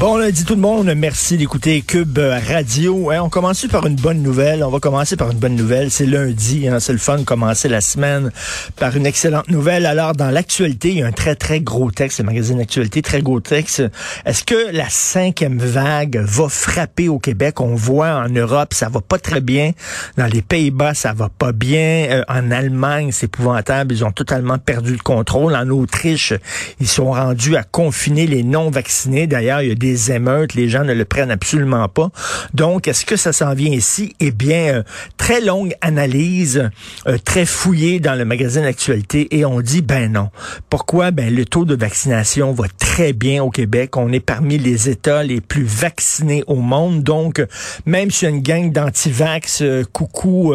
Bon lundi tout le monde, merci d'écouter Cube Radio. Hein, on commence par une bonne nouvelle. On va commencer par une bonne nouvelle. C'est lundi, hein, c'est le fun de commencer la semaine par une excellente nouvelle. Alors dans l'actualité, il y a un très très gros texte, le magazine Actualité, très gros texte. Est-ce que la cinquième vague va frapper au Québec? On voit en Europe, ça va pas très bien. Dans les Pays-Bas, ça va pas bien. Euh, en Allemagne, c'est épouvantable. Ils ont totalement perdu le contrôle. En Autriche, ils sont rendus à confiner les non vaccinés. D'ailleurs, il y a émeutes, les gens ne le prennent absolument pas. Donc, est-ce que ça s'en vient ici? Eh bien, très longue analyse, euh, très fouillée dans le magazine Actualité, et on dit, ben non. Pourquoi? Ben, le taux de vaccination va très bien au Québec. On est parmi les États les plus vaccinés au monde. Donc, même si une gang d'anti-vax, euh, coucou,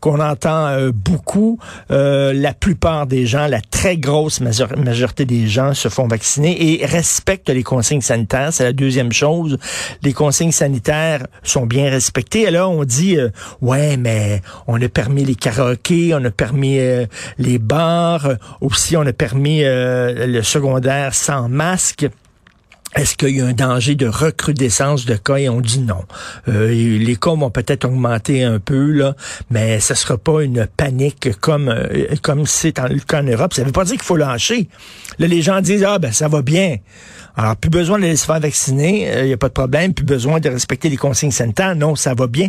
qu'on entend beaucoup, la plupart des gens, la très grosse majorité des gens se font vacciner et respectent les consignes sanitaires c'est la deuxième chose. Les consignes sanitaires sont bien respectées. Et on dit, euh, ouais, on a permis les karaokés, on a permis euh, les bars, euh, aussi on a permis le secondaire sans masque. Est-ce qu'il y a un danger de recrudescence de cas? Et on dit non. les cas vont peut-être augmenter un peu, là, mais ce sera pas une panique comme comme c'est en, en Europe. Ça veut pas dire qu'il faut lâcher. Là, les gens disent, ah ben ça va bien. Alors, plus besoin de les faire vacciner, il euh, n'y a pas de problème, plus besoin de respecter les consignes sanitaires. Non, ça va bien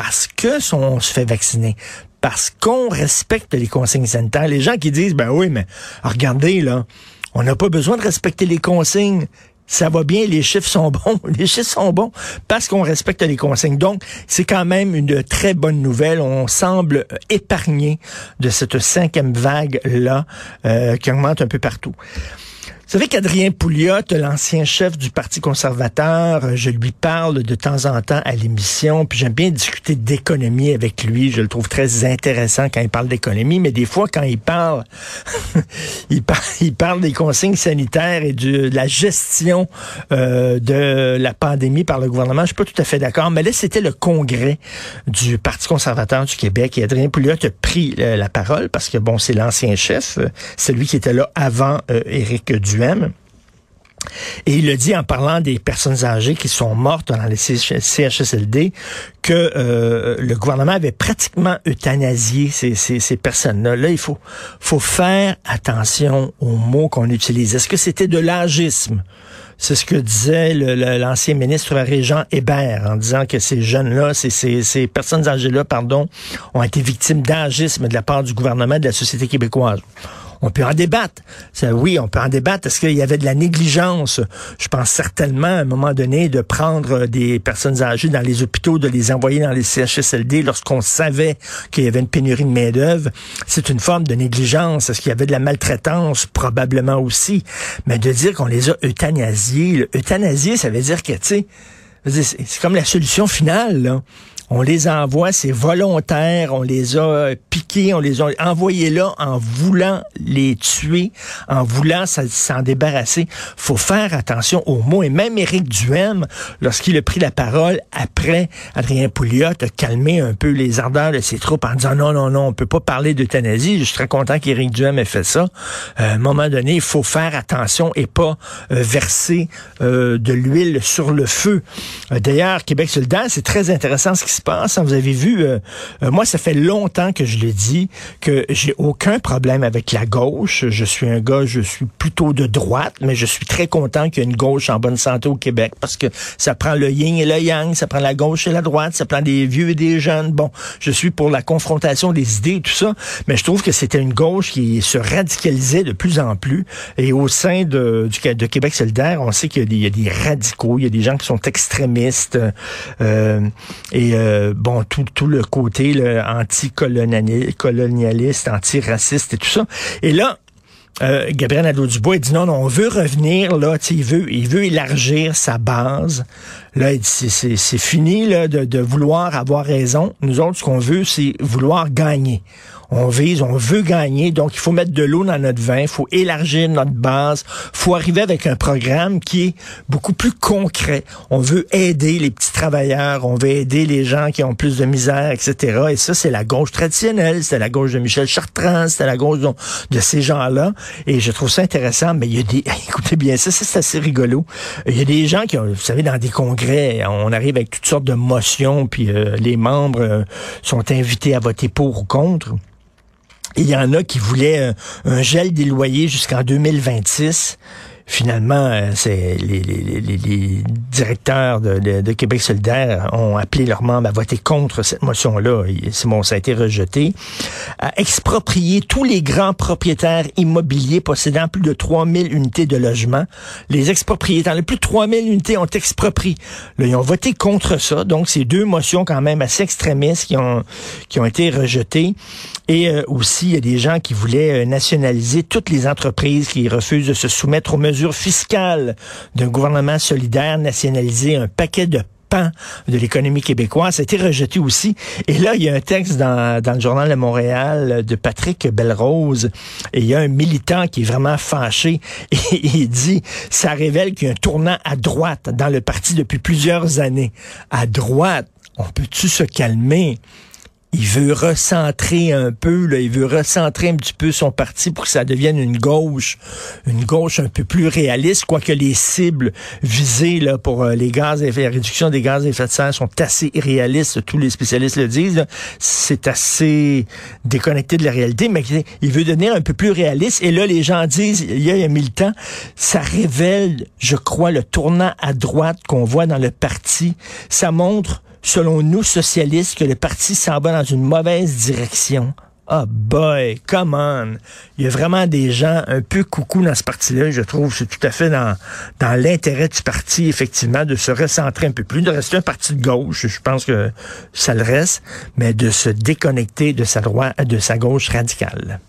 parce que on se fait vacciner parce qu'on respecte les consignes sanitaires. Les gens qui disent, ben oui, mais regardez, là, on n'a pas besoin de respecter les consignes. Ça va bien, les chiffres sont bons. Les chiffres sont bons parce qu'on respecte les consignes. Donc, c'est quand même une très bonne nouvelle. On semble épargné de cette cinquième vague-là euh, qui augmente un peu partout. Vous savez qu'Adrien Pouliot, l'ancien chef du Parti conservateur, euh, je lui parle de temps en temps à l'émission, puis j'aime bien discuter d'économie avec lui. Je le trouve très intéressant quand il parle d'économie, mais des fois, quand il parle, il, parle des consignes sanitaires et de, la gestion euh, de la pandémie par le gouvernement. Je suis pas tout à fait d'accord, mais là, c'était le congrès du Parti conservateur du Québec et Adrien Pouliot a pris euh, la parole parce que, bon, c'est l'ancien chef, celui qui était là avant Éric Dupuis et il le dit en parlant des personnes âgées qui sont mortes dans les CHSLD, que euh, le gouvernement avait pratiquement euthanasié ces, personnes-là. Là, il faut, faire attention aux mots qu'on utilise. Est-ce que c'était de l'agisme? C'est ce que disait l'ancien ministre Régent Hébert en disant que ces jeunes-là, ces personnes âgées-là, pardon, ont été victimes d'agisme de la part du gouvernement de la société québécoise. On peut en débattre. Oui, on peut en débattre. Est-ce qu'il y avait de la négligence? Je pense certainement, à un moment donné, de prendre des personnes âgées dans les hôpitaux, de les envoyer dans les CHSLD lorsqu'on savait qu'il y avait une pénurie de main-d'œuvre. C'est une forme de négligence. Est-ce qu'il y avait de la maltraitance? Probablement aussi. Mais de dire qu'on les a euthanasiés, euthanasiés, ça veut dire que, tu sais, c'est comme la solution finale, là. On les envoie, c'est volontaire, on les a piqués, on les a envoyés là en voulant les tuer, en voulant s'en débarrasser. Faut faire attention aux mots. Et même Éric Duhem, lorsqu'il a pris la parole après Adrien Pouliot, a calmé un peu les ardeurs de ses troupes en disant non, non, non, on peut pas parler d'euthanasie. Je suis très content qu'Éric Duhem ait fait ça. Euh, à un moment donné, il faut faire attention et pas euh, verser euh, de l'huile sur le feu. D'ailleurs, Québec solidaire, c'est très intéressant ce qui passe. Hein? Vous avez vu, euh, euh, moi, ça fait longtemps que je le dis, que j'ai aucun problème avec la gauche. Je suis un gars, je suis plutôt de droite, mais je suis très content qu'il y ait une gauche en bonne santé au Québec parce que ça prend le yin et le yang, ça prend la gauche et la droite, ça prend des vieux et des jeunes. Bon, je suis pour la confrontation des idées et tout ça, mais je trouve que c'était une gauche qui se radicalisait de plus en plus. Et au sein de, du, Québec solidaire, on sait qu'il y, a des radicaux, il y a des gens qui sont extrémistes euh, et euh, bon, tout, tout le côté anti-colonialiste, anti-raciste et tout ça. Et là, euh, Gabriel Nadeau-Dubois dit non, non, on veut revenir là, il veut, il veut élargir sa base Là, il c'est fini là, de, vouloir avoir raison. Nous autres, ce qu'on veut, c'est vouloir gagner on vise, on veut gagner, donc il faut mettre de l'eau dans notre vin, il faut élargir notre base, faut arriver avec un programme qui est beaucoup plus concret. On veut aider les petits travailleurs, on veut aider les gens qui ont plus de misère, etc. Et ça, c'est la gauche traditionnelle, c'est la gauche de Michel Chartrand, c'est la gauche de, ces gens-là. Et je trouve ça intéressant, mais il y a des, écoutez bien ça, c'est assez rigolo. Il y a des gens qui, vous savez, dans des congrès, on arrive avec toutes sortes de motions, puis euh, les membres euh, sont invités à voter pour ou contre. Il y en a qui voulaient un, un gel des loyers jusqu'en 2026 finalement, euh, c'est les, les, les, directeurs de, de, Québec solidaire ont appelé leurs membres à voter contre cette motion-là. C'est bon, ça a été rejeté. À exproprier tous les grands propriétaires immobiliers possédant plus de 3000 unités de logement. Les expropriétaires, les plus de 3000 unités ont exproprié. Là, ils ont voté contre ça. Donc, c'est deux motions quand même assez extrémistes qui ont, qui ont été rejetées. Et euh, aussi, il y a des gens qui voulaient euh, nationaliser toutes les entreprises qui refusent de se soumettre aux mesures d'un gouvernement solidaire, nationaliser un paquet de pans de l'économie québécoise. A été rejeté aussi. Et là, il y a un texte dans, dans le journal de Montréal de Patrick Belrose. Et il y a un militant qui est vraiment fâché. Et il dit, ça révèle qu'il y a un tournant à droite dans le parti depuis plusieurs années. À droite, on peut-tu se calmer? Il veut recentrer un peu, là, il veut recentrer un petit peu son parti pour que ça devienne une gauche, une gauche un peu plus réaliste, quoique les cibles visées là, pour euh, les gaz la réduction des gaz à effet de serre sont assez irréalistes, tous les spécialistes le disent. C'est assez déconnecté de la réalité, mais il veut devenir un peu plus réaliste. Et là, les gens disent, il y a, il y a mille temps, ça révèle, je crois, le tournant à droite qu'on voit dans le parti. Ça montre selon nous, socialistes, que le parti s'en va dans une mauvaise direction. Ah oh boy, come on. Il y a vraiment des gens un peu coucou dans ce parti-là, je trouve. C'est tout à fait dans, dans l'intérêt du parti, effectivement, de se recentrer un peu plus, de rester un parti de gauche. Je pense que ça le reste, mais de se déconnecter de sa droite, de sa gauche radicale.